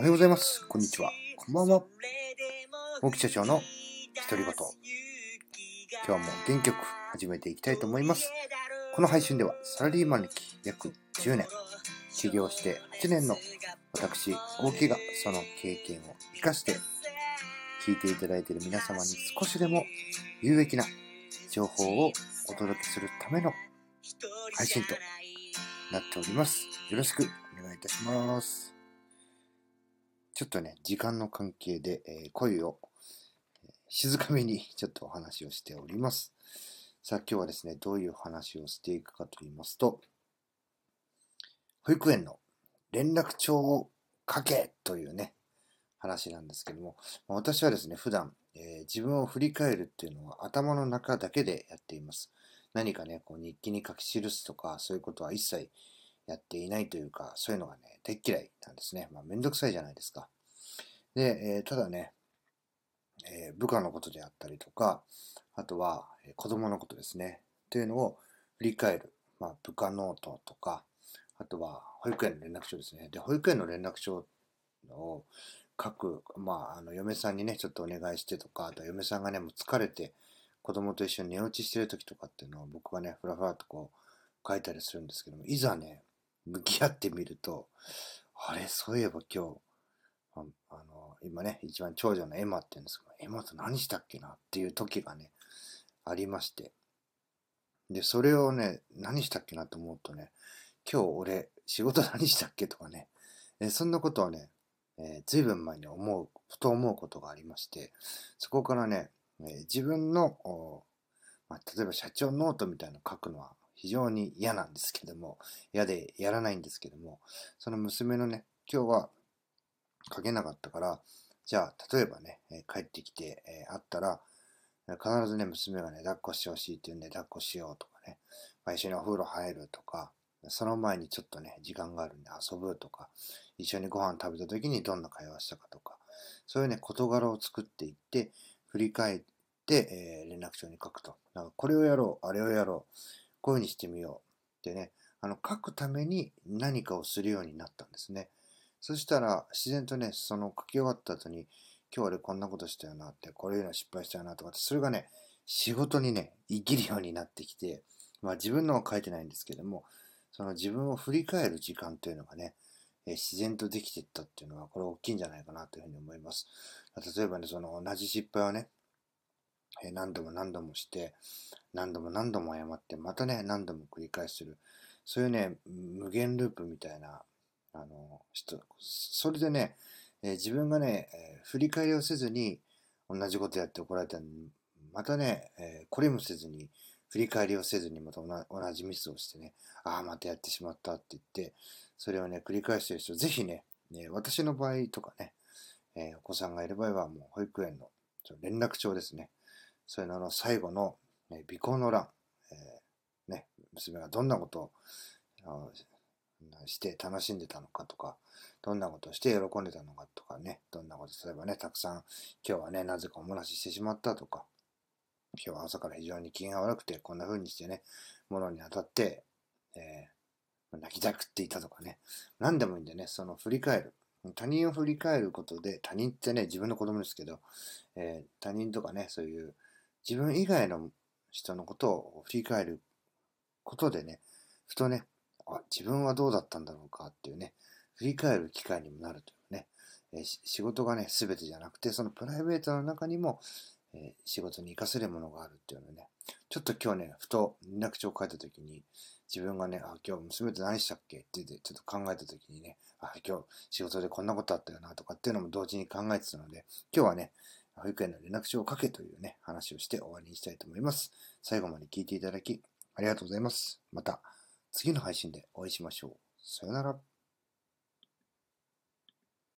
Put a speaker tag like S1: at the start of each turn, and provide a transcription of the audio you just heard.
S1: おはようございます。こんにちは。こんばんは。大木社長の独り言。今日も元気よく始めていきたいと思います。この配信ではサラリーマン歴約10年、起業して8年の私、大木がその経験を活かして聞いていただいている皆様に少しでも有益な情報をお届けするための配信となっております。よろしくお願いいたします。ちょっとね、時間の関係で、えー声を静かめに ちょっとお話をしております。さあ今日はですね、どういう話をしていくかと言いますと、保育園の連絡帳を書けというね、話なんですけども、ま私はですね、普段、えー自分を振り返るっていうのは頭の中だけでやっています。何かね、こう日記に書き記すとか、そういうことは一切やっていないというか、そういうのがね、大っ嫌いなんですね。まあ、めんどくさいじゃないですか。で、えーただね、えー部下のことであったりとか、あとは、えー子供のことですね。というのを振り返る。まあ、部下ノートとか、あとは保育園の連絡帳ですね。で、保育園の連絡帳を書く、まあ、あの、嫁さんにね、ちょっとお願いしてとか、あと嫁さんがね、もう疲れて、子供と一緒に寝落ちしてる時とかっていうのを僕がね、ふらふらとこう書いたりするんですけども、いざね、向き合ってみると、あれ、そういえば今日、ああの、今ね、一番長女のエマって言うんですけど、エマと何したっけなっていう時がね、ありまして。で、それをね、何したっけなと思うとね、今日俺、仕事何したっけとかね、えそんなことはね、えー、ずいぶん前に思う、ふと思うことがありまして、そこからね、えー自分の、まあ、例えば社長ノートみたいなの書くのは非常に嫌なんですけども、嫌でやらないんですけども、その娘のね、今日は書けなかったから、じゃあ、例えばね、帰ってきて、えー会ったら、必ずね、娘がね、抱っこしてほしいって言うんで、抱っこしようとかね、まあ、一緒にお風呂入るとか、その前にちょっとね、時間があるんで遊ぶとか、一緒にご飯食べた時にどんな会話したかとか、そういうね、事柄を作っていって、振り返って、えー連絡帳に書くと。なんかこれをやろう、あれをやろう、こういうふうにしてみようってね、あの、書くために何かをするようになったんですね。そしたら、自然とね、その書き終わった後に、今日俺こんなことしたよなって、これいうの失敗したよなとかって、それがね、仕事にね、生きるようになってきて、まあ自分のは書いてないんですけども、その自分を振り返る時間というのがね、え自然とできていったっていうのは、これ大きいんじゃないかなというふうに思います。例えばね、その同じ失敗をね、え何度も何度もして、何度も何度も謝って、またね、何度も繰り返する。そういうね、無限ループみたいな、あの、人、それでね、え自分がね、え振り返りをせずに、同じことやって怒られたのに、またね、えこれもせずに、振り返りをせずにまた同じミスをしてね、ああ、またやってしまったって言って、それをね、繰り返してる人、ぜひね、ね私の場合とかね、えーお子さんがいる場合は、もう保育園の連絡帳ですね。そういうのの最後の、え尾行の欄、えーね、娘がどんなことをして楽しんでたのかとか、どんなことをして喜んでたのかとかね、どんなこと、例えばね、たくさん、今日はね、なぜかおもらししてしまったとか、今日は朝から非常に機嫌が悪くて、こんな風にしてね、物に当たって、えー泣きたくっていたとかね、何でもいいんでね、その振り返る。他人を振り返ることで、他人ってね、自分の子供ですけど、えー他人とかね、そういう自分以外の人のことを振り返ることでね、ふとね、あ、自分はどうだったんだろうかっていうね、振り返る機会にもなるというね、えー仕事がね、すべてじゃなくて、そのプライベートの中にも、えー仕事に活かせるものがあるっていうのね、ちょっと今日ね、ふと連絡帳を書いたときに、自分がね、あ、今日娘と何したっけって言って、ちょっと考えたときにね、あ、今日仕事でこんなことあったよなとかっていうのも同時に考えてたので、今日はね、保育園の連絡帳を書けというね、話をして終わりにしたいと思います。最後まで聞いていただき、ありがとうございます。また次の配信でお会いしましょう。さよなら。